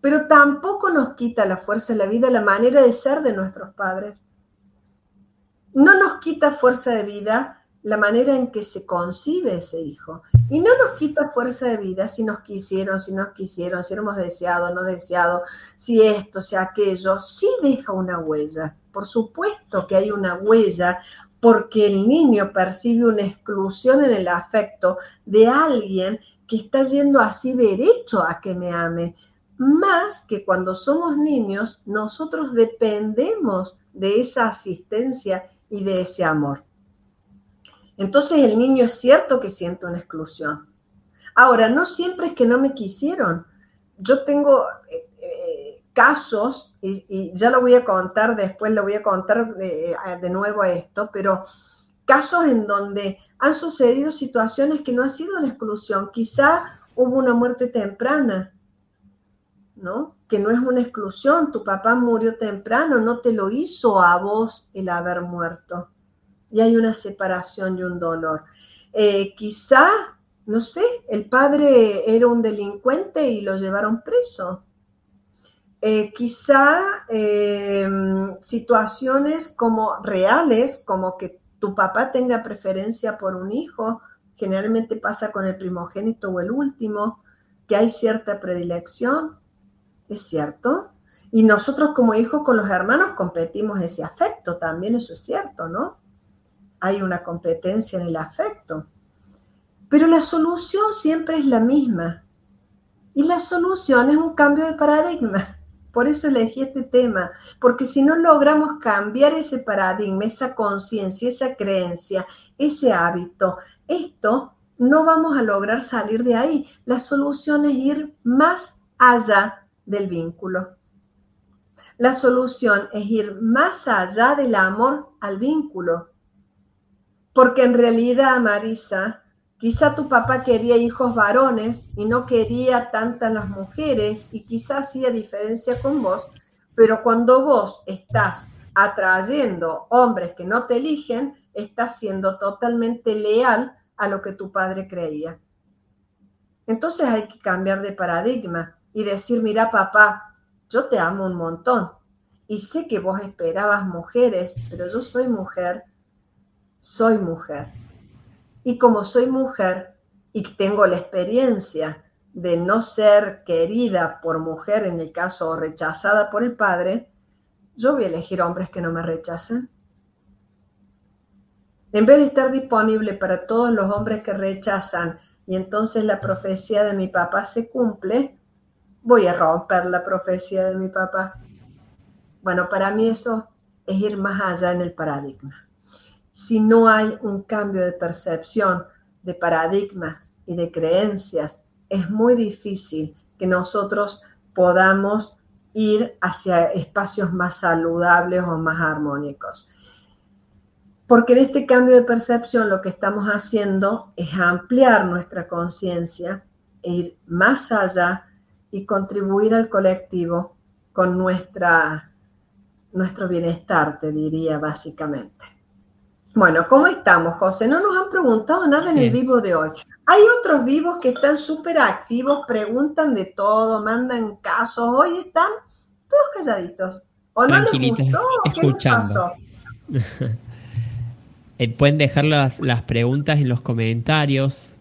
pero tampoco nos quita la fuerza de la vida la manera de ser de nuestros padres. No nos quita fuerza de vida la manera en que se concibe ese hijo. Y no nos quita fuerza de vida si nos quisieron, si nos quisieron, si hemos deseado, no deseado, si esto, si aquello. Sí deja una huella. Por supuesto que hay una huella porque el niño percibe una exclusión en el afecto de alguien que está yendo así derecho a que me ame, más que cuando somos niños, nosotros dependemos de esa asistencia y de ese amor. Entonces el niño es cierto que siente una exclusión. Ahora, no siempre es que no me quisieron. Yo tengo eh, eh, casos, y, ya lo voy a contar después, lo voy a contar de, eh, de nuevo esto, pero casos en donde han sucedido situaciones que no ha sido una exclusión. Quizá hubo una muerte temprana, ¿no? Que no es una exclusión, tu papá murió temprano, no te lo hizo a vos el haber muerto. Y hay una separación y un dolor. Eh, quizá, no sé, el padre era un delincuente y lo llevaron preso. Eh, quizá em, situaciones como reales, como que tu papá tenga preferencia por un hijo, generalmente pasa con el primogénito o el último, que hay cierta predilección, es cierto. Y nosotros como hijos con los hermanos competimos ese afecto, también eso es cierto, ¿no? Hay una competencia en el afecto. Pero la solución siempre es la misma. Y la solución es un cambio de paradigma. Por eso elegí este tema, porque si no logramos cambiar ese paradigma, esa conciencia, esa creencia, ese hábito, esto no vamos a lograr salir de ahí. La solución es ir más allá del vínculo. La solución es ir más allá del amor al vínculo. Porque en realidad, Marisa, quizá tu papá quería hijos varones y no quería tantas las mujeres y quizá hacía diferencia con vos, pero cuando vos estás atrayendo hombres que no te eligen, estás siendo totalmente leal a lo que tu padre creía. Entonces hay que cambiar de paradigma y decir, mira papá, yo te amo un montón y sé que vos esperabas mujeres, pero yo soy mujer, soy mujer. Y como soy mujer y tengo la experiencia de no ser querida por mujer, en el caso rechazada por el padre, yo voy a elegir hombres que no me rechacen. En vez de estar disponible para todos los hombres que rechazan y entonces la profecía de mi papá se cumple, voy a romper la profecía de mi papá. Bueno, para mí eso es ir más allá en el paradigma. Si no hay un cambio de percepción, de paradigmas y de creencias, es muy difícil que nosotros podamos ir hacia espacios más saludables o más armónicos. Porque en este cambio de percepción lo que estamos haciendo es ampliar nuestra conciencia e ir más allá y contribuir al colectivo con nuestra, nuestro bienestar, te diría básicamente. Bueno, ¿cómo estamos, José? No nos han preguntado nada en el vivo de hoy. Hay otros vivos que están súper activos, preguntan de todo, mandan casos. Hoy están todos calladitos. ¿O no les gustó? ¿Qué les pasó? [laughs] Eh, pueden dejar las, preguntas en los comentarios,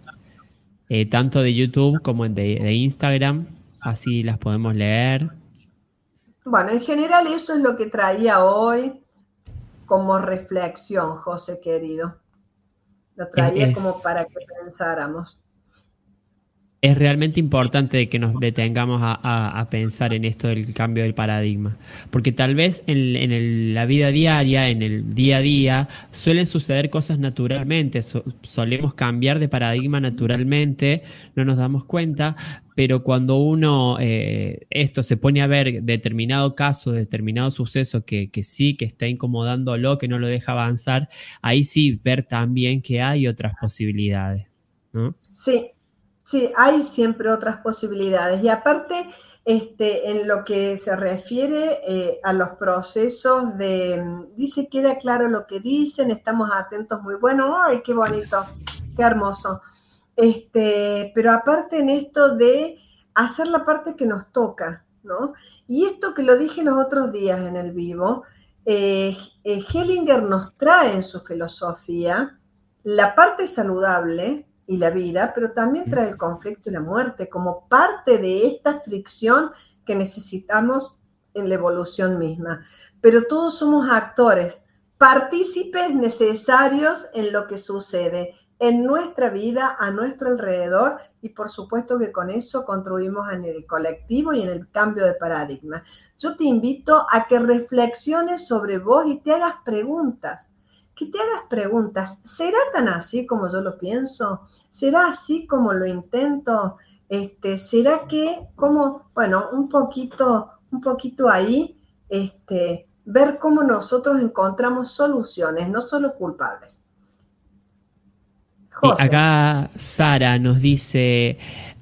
eh, tanto de YouTube como de, Instagram, así las podemos leer. Bueno, en general eso es lo que traía hoy como reflexión, José querido. Lo traía como para que pensáramos es realmente importante que nos detengamos a, pensar en esto del cambio del paradigma. Porque tal vez en, la vida diaria, en el día a día, suelen suceder cosas naturalmente. solemos cambiar de paradigma naturalmente, no nos damos cuenta, pero cuando uno eh, esto se pone a ver determinado caso, determinado suceso que, sí, que está incomodándolo, que no lo deja avanzar, ahí sí ver también que hay otras posibilidades. ¿no? Sí, Sí, hay siempre otras posibilidades. Y aparte, este, en lo que se refiere eh, a los procesos de, dice, queda claro lo que dicen, estamos atentos, muy bueno, ay, qué bonito, qué hermoso. Este, pero aparte en esto de hacer la parte que nos toca, ¿no? Y esto que lo dije los otros días en el vivo, eh, eh, Hellinger nos trae en su filosofía la parte saludable, y la vida, pero también trae el conflicto y la muerte como parte de esta fricción que necesitamos en la evolución misma. Pero todos somos actores, partícipes necesarios en lo que sucede en nuestra vida, a nuestro alrededor, y por supuesto que con eso contribuimos en el colectivo y en el cambio de paradigma. Yo te invito a que reflexiones sobre vos y te hagas preguntas que te hagas preguntas, ¿será tan así como yo lo pienso? ¿Será así como lo intento? Este, ¿será que como, bueno, un poquito, un poquito ahí, este, ver cómo nosotros encontramos soluciones, no solo culpables? acá Sara nos dice,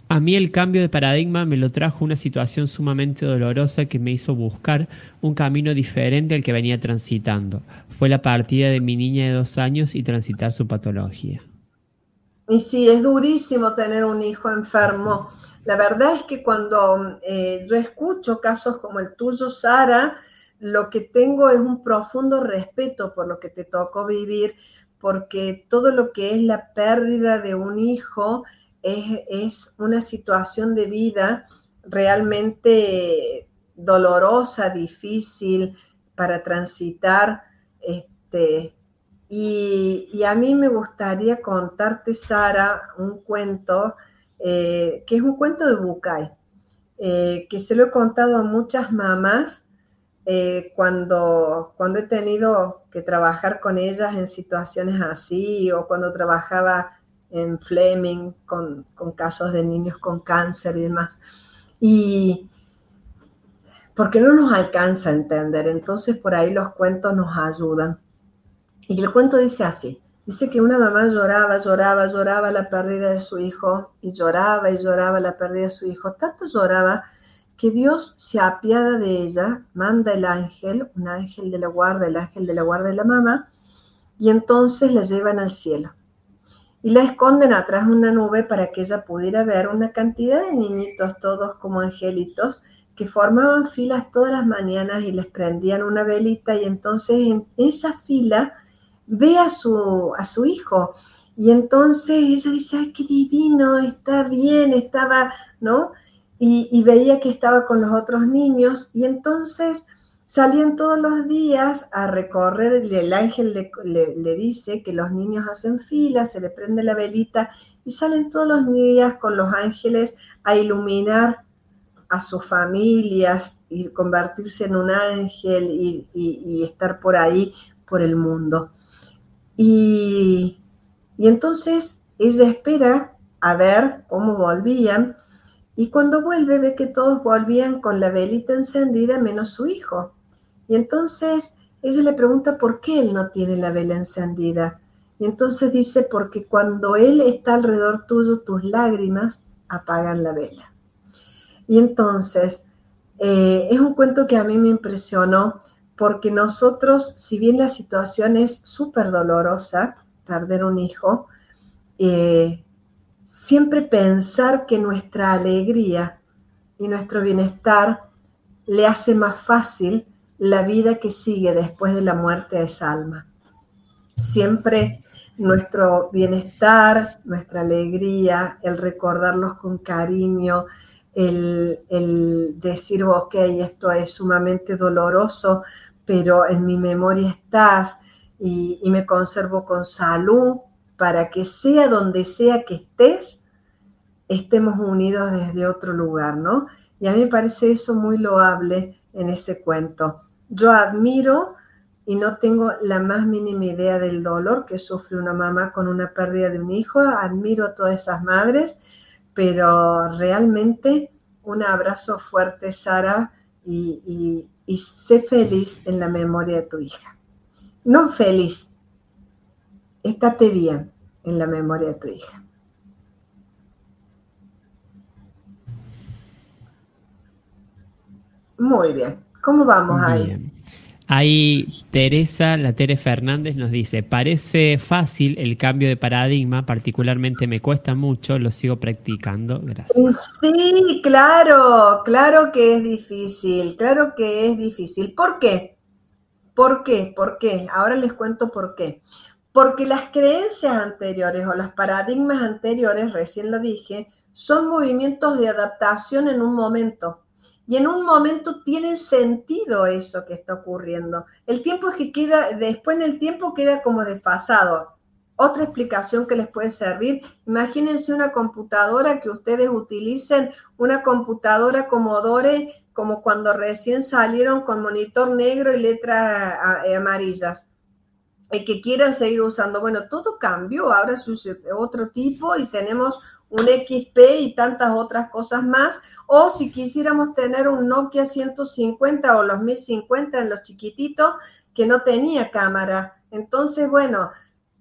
a mí el cambio de paradigma me lo trajo una situación sumamente dolorosa que me hizo buscar un camino diferente al que venía transitando. Fue la partida de mi niña de dos años y transitar su patología. Y sí, es durísimo tener un hijo enfermo. La verdad es que cuando eh, yo escucho casos como el tuyo, Sara, lo que tengo es un profundo respeto por lo que te tocó vivir, porque todo lo que es la pérdida de un hijo, es, una situación de vida realmente dolorosa, difícil para transitar. Este, y, a mí me gustaría contarte, Sara, un cuento, eh, que es un cuento de Bucay, eh, que se lo he contado a muchas mamás eh, cuando, cuando he tenido que trabajar con ellas en situaciones así o cuando trabajaba en Fleming con, casos de niños con cáncer y demás. Y porque no nos alcanza a entender, entonces por ahí los cuentos nos ayudan. Y el cuento dice así, dice que una mamá lloraba, lloraba, lloraba la pérdida de su hijo y lloraba y lloraba la pérdida de su hijo. Tanto lloraba que Dios se apiada de ella, manda el ángel, un ángel de la guarda, el ángel de la guarda de la mamá, y entonces la llevan al cielo. Y la esconden atrás de una nube para que ella pudiera ver una cantidad de niñitos, todos como angelitos, que formaban filas todas las mañanas y les prendían una velita y entonces en esa fila ve a su, a su hijo. Y entonces ella dice, ay, qué divino, está bien, estaba, ¿no? Y, veía que estaba con los otros niños y entonces salían todos los días a recorrer, el ángel le, le, dice que los niños hacen fila, se le prende la velita y salen todos los días con los ángeles a iluminar a sus familias y convertirse en un ángel y estar por ahí, por el mundo. Y, entonces ella espera a ver cómo volvían y cuando vuelve ve que todos volvían con la velita encendida menos su hijo. Y entonces ella le pregunta por qué él no tiene la vela encendida. Y entonces dice, porque cuando él está alrededor tuyo, tus lágrimas apagan la vela. Y entonces, eh, es un cuento que a mí me impresionó porque nosotros, si bien la situación es súper dolorosa, perder un hijo, eh, siempre pensar que nuestra alegría y nuestro bienestar le hace más fácil la vida que sigue después de la muerte a esa alma. Siempre nuestro bienestar, nuestra alegría, el recordarlos con cariño, el, decir, ok, esto es sumamente doloroso, pero en mi memoria estás y, me conservo con salud para que sea donde sea que estés, estemos unidos desde otro lugar, ¿no? Y a mí me parece eso muy loable en ese cuento. Yo admiro y no tengo la más mínima idea del dolor que sufre una mamá con una pérdida de un hijo. Admiro a todas esas madres, pero realmente un abrazo fuerte, Sara, y, y sé feliz en la memoria de tu hija. No feliz, estate bien en la memoria de tu hija. Muy bien. ¿Cómo vamos ahí? Ahí Teresa, la Tere Fernández nos dice, parece fácil el cambio de paradigma, particularmente me cuesta mucho, lo sigo practicando, gracias. Sí, claro, claro que es difícil, claro que es difícil. ¿Por qué? ¿Por qué? ¿Por qué? Ahora les cuento por qué. Porque las creencias anteriores o los paradigmas anteriores, recién lo dije, son movimientos de adaptación en un momento y en un momento tiene sentido eso que está ocurriendo. El tiempo es que queda, después en el tiempo queda como desfasado. Otra explicación que les puede servir, imagínense una computadora que ustedes utilicen, una computadora Commodore como cuando recién salieron con monitor negro y letras amarillas y que quieran seguir usando. Bueno, todo cambió, ahora es otro tipo y tenemos un XP y tantas otras cosas más, o si quisiéramos tener un Nokia 150 o los 1050 en los chiquititos que no tenía cámara. Entonces, bueno,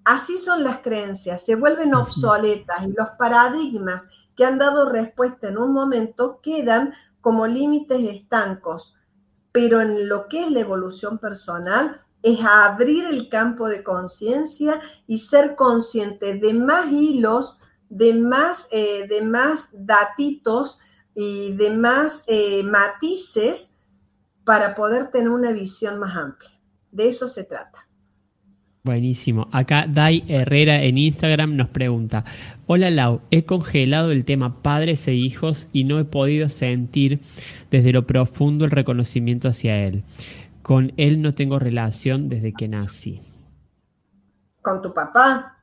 así son las creencias, se vuelven obsoletas y los paradigmas que han dado respuesta en un momento quedan como límites estancos. Pero en lo que es la evolución personal, es abrir el campo de conciencia y ser consciente de más hilos de más, eh, de más datitos y de más eh, matices para poder tener una visión más amplia. De eso se trata. Buenísimo. Acá Dai Herrera en Instagram nos pregunta, hola Lau, he congelado el tema padres e hijos y no he podido sentir desde lo profundo el reconocimiento hacia él. Con él no tengo relación desde que nací. ¿Con tu papá?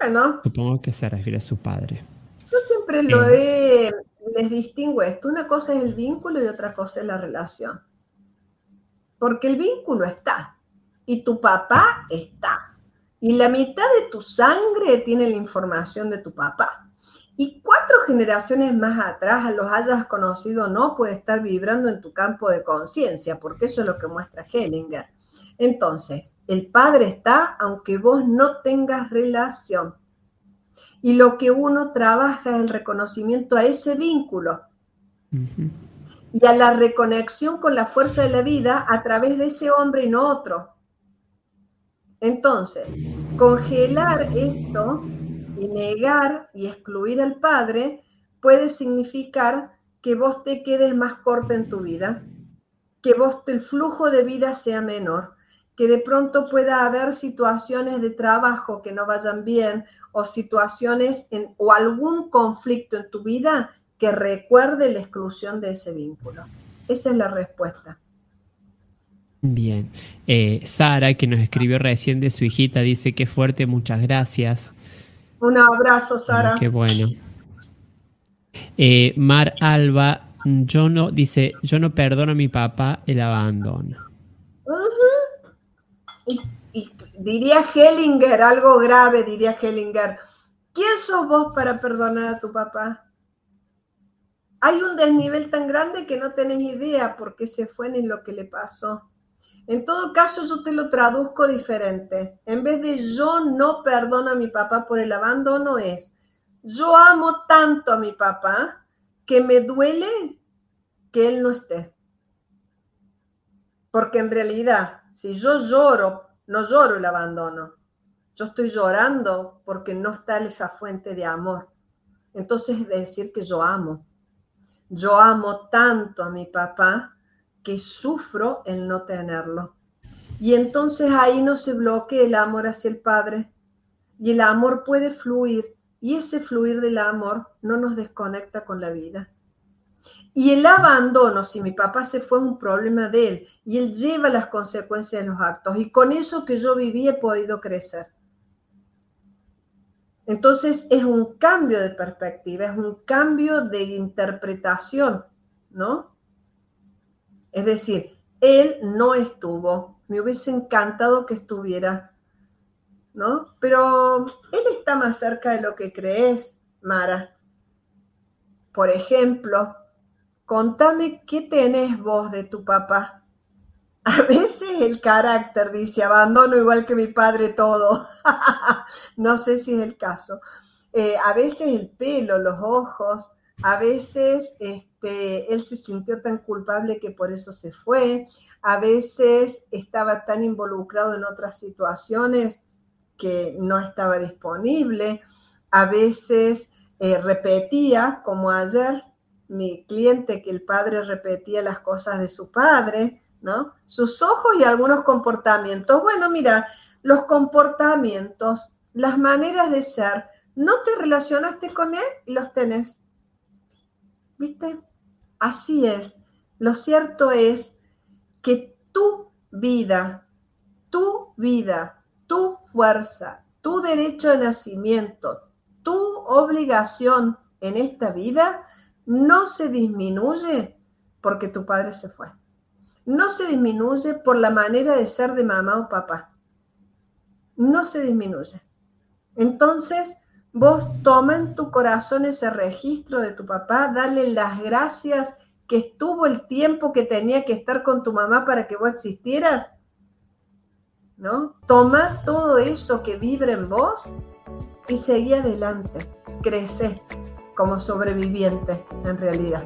Bueno. Supongo que se refiere a su padre. Yo siempre lo he, les distingo esto. Una cosa es el vínculo y otra cosa es la relación. Porque el vínculo está y tu papá está. Y la mitad de tu sangre tiene la información de tu papá. Y cuatro generaciones más atrás, los hayas conocido o no, puede estar vibrando en tu campo de conciencia, porque eso es lo que muestra Hellinger. Entonces, el padre está aunque vos no tengas relación. Y lo que uno trabaja es el reconocimiento a ese vínculo y a la reconexión con la fuerza de la vida a través de ese hombre y no otro. Entonces, congelar esto y negar y excluir al Padre puede significar que vos te quedes más corta en tu vida, que vos el flujo de vida sea menor, que de pronto pueda haber situaciones de trabajo que no vayan bien o situaciones en, o algún conflicto en tu vida que recuerde la exclusión de ese vínculo. Esa es la respuesta. Bien. Eh, Sara, que nos escribió recién de su hijita, dice que fuerte, muchas gracias. Un abrazo, Sara. qué bueno. Eh, Mar Alba, yo no, dice, yo no perdono a mi papá el abandono. y, diría Hellinger, algo grave, diría Hellinger. ¿Quién sos vos para perdonar a tu papá? Hay un desnivel tan grande que no tenés idea por qué se fue ni lo que le pasó. En todo caso, yo te lo traduzco diferente. En vez de yo no perdono a mi papá por el abandono, es yo amo tanto a mi papá que me duele que él no esté. Porque en realidad, si yo lloro, no lloro el abandono. Yo estoy llorando porque no está esa fuente de amor. Entonces es decir que yo amo. Yo amo tanto a mi papá que sufro el no tenerlo. Y entonces ahí no se bloquea el amor hacia el Padre. Y el amor puede fluir. Y ese fluir del amor no nos desconecta con la vida. Y el abandono, si mi papá se fue, es un problema de él. Y él lleva las consecuencias de los actos. Y con eso que yo viví he podido crecer. Entonces es un cambio de perspectiva, es un cambio de interpretación, ¿no? Es decir, él no estuvo, me hubiese encantado que estuviera, ¿no? Pero él está más cerca de lo que crees, Mara. Por ejemplo, contame qué tenés vos de tu papá. A veces el carácter dice, abandono igual que mi padre todo. [laughs] no sé si es el caso. Eh, a veces el pelo, los ojos, a veces este, él se sintió tan culpable que por eso se fue, a veces estaba tan involucrado en otras situaciones que no estaba disponible, a veces eh, repetía, como ayer mi cliente, que el padre repetía las cosas de su padre, ¿no? Sus ojos y algunos comportamientos. Bueno, mira, los comportamientos, las maneras de ser, no te relacionaste con él y los tenés. ¿Viste? Así es. Lo cierto es que tu vida, tu vida, tu fuerza, tu derecho de nacimiento, tu obligación en esta vida no se disminuye porque tu padre se fue no se disminuye por la manera de ser de mamá o papá. No se disminuye. Entonces, vos toma en tu corazón ese registro de tu papá, dale las gracias que estuvo el tiempo que tenía que estar con tu mamá para que vos existieras. ¿No? Toma todo eso que vibra en vos y seguí adelante. Crece como sobreviviente en realidad.